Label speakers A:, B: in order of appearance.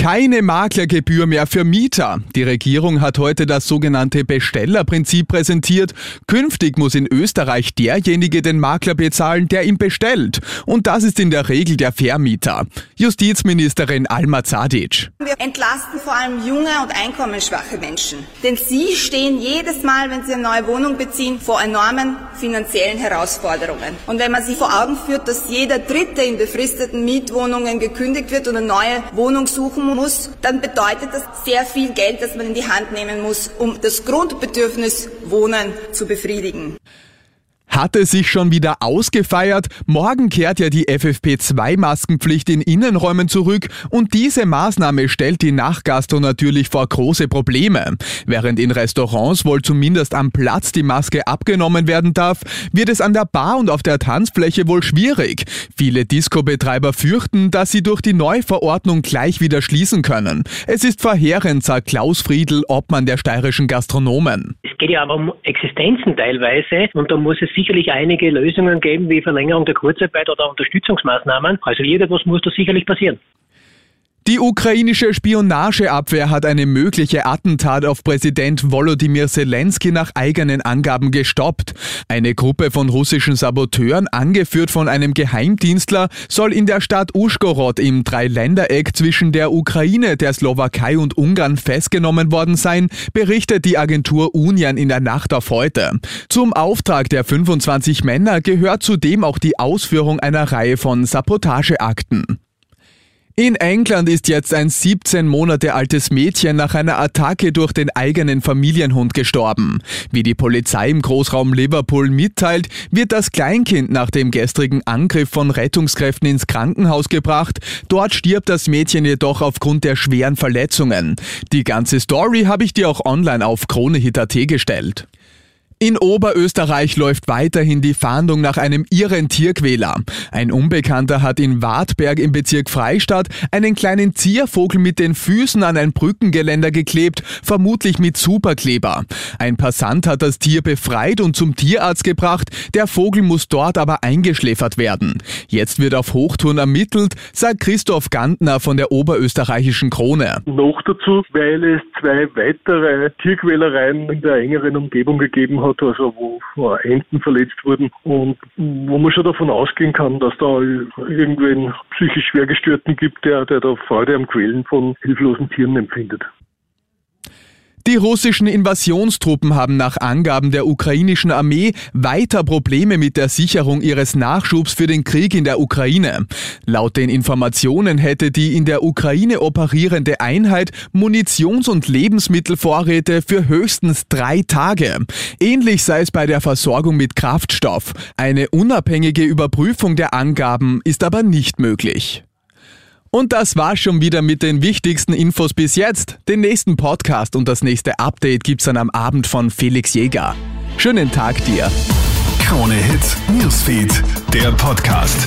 A: Keine Maklergebühr mehr für Mieter. Die Regierung hat heute das sogenannte Bestellerprinzip präsentiert. Künftig muss in Österreich derjenige den Makler bezahlen, der ihn bestellt. Und das ist in der Regel der Vermieter. Justizministerin Alma Zadic.
B: Wir entlasten vor allem junge und einkommensschwache Menschen. Denn sie stehen jedes Mal, wenn sie eine neue Wohnung beziehen, vor enormen finanziellen Herausforderungen. Und wenn man sich vor Augen führt, dass jeder Dritte in befristeten Mietwohnungen gekündigt wird und eine neue Wohnung suchen muss, dann bedeutet das sehr viel Geld, das man in die Hand nehmen muss, um das Grundbedürfnis Wohnen zu befriedigen.
A: Hatte sich schon wieder ausgefeiert. Morgen kehrt ja die FFP2-Maskenpflicht in Innenräumen zurück und diese Maßnahme stellt die Nachtgastro natürlich vor große Probleme. Während in Restaurants wohl zumindest am Platz die Maske abgenommen werden darf, wird es an der Bar und auf der Tanzfläche wohl schwierig. Viele Disco-Betreiber fürchten, dass sie durch die Neuverordnung gleich wieder schließen können. Es ist verheerend, sagt Klaus Friedl, Obmann der steirischen Gastronomen.
C: Geht ja aber um Existenzen teilweise und da muss es sicherlich einige Lösungen geben, wie Verlängerung der Kurzarbeit oder Unterstützungsmaßnahmen. Also irgendwas muss da sicherlich passieren.
A: Die ukrainische Spionageabwehr hat eine mögliche Attentat auf Präsident Volodymyr Zelensky nach eigenen Angaben gestoppt. Eine Gruppe von russischen Saboteuren, angeführt von einem Geheimdienstler, soll in der Stadt Uschgorod im Dreiländereck zwischen der Ukraine, der Slowakei und Ungarn festgenommen worden sein, berichtet die Agentur Union in der Nacht auf heute. Zum Auftrag der 25 Männer gehört zudem auch die Ausführung einer Reihe von Sabotageakten. In England ist jetzt ein 17 Monate altes Mädchen nach einer Attacke durch den eigenen Familienhund gestorben. Wie die Polizei im Großraum Liverpool mitteilt, wird das Kleinkind nach dem gestrigen Angriff von Rettungskräften ins Krankenhaus gebracht. Dort stirbt das Mädchen jedoch aufgrund der schweren Verletzungen. Die ganze Story habe ich dir auch online auf KroneHit.at gestellt. In Oberösterreich läuft weiterhin die Fahndung nach einem irren Tierquäler. Ein Unbekannter hat in Wartberg im Bezirk Freistadt einen kleinen Ziervogel mit den Füßen an ein Brückengeländer geklebt, vermutlich mit Superkleber. Ein Passant hat das Tier befreit und zum Tierarzt gebracht, der Vogel muss dort aber eingeschläfert werden. Jetzt wird auf Hochtouren ermittelt, sagt Christoph Gantner von der Oberösterreichischen Krone.
D: Noch dazu, weil es zwei weitere Tierquälereien in der engeren Umgebung gegeben hat hat, also wo Enten verletzt wurden und wo man schon davon ausgehen kann, dass da irgendwen psychisch Schwergestörten gibt, der, der da Freude am Quälen von hilflosen Tieren empfindet.
A: Die russischen Invasionstruppen haben nach Angaben der ukrainischen Armee weiter Probleme mit der Sicherung ihres Nachschubs für den Krieg in der Ukraine. Laut den Informationen hätte die in der Ukraine operierende Einheit Munitions- und Lebensmittelvorräte für höchstens drei Tage. Ähnlich sei es bei der Versorgung mit Kraftstoff. Eine unabhängige Überprüfung der Angaben ist aber nicht möglich. Und das war schon wieder mit den wichtigsten Infos bis jetzt. Den nächsten Podcast und das nächste Update gibt's dann am Abend von Felix Jäger. Schönen Tag dir.
E: Krone Hits, Newsfeed, der Podcast.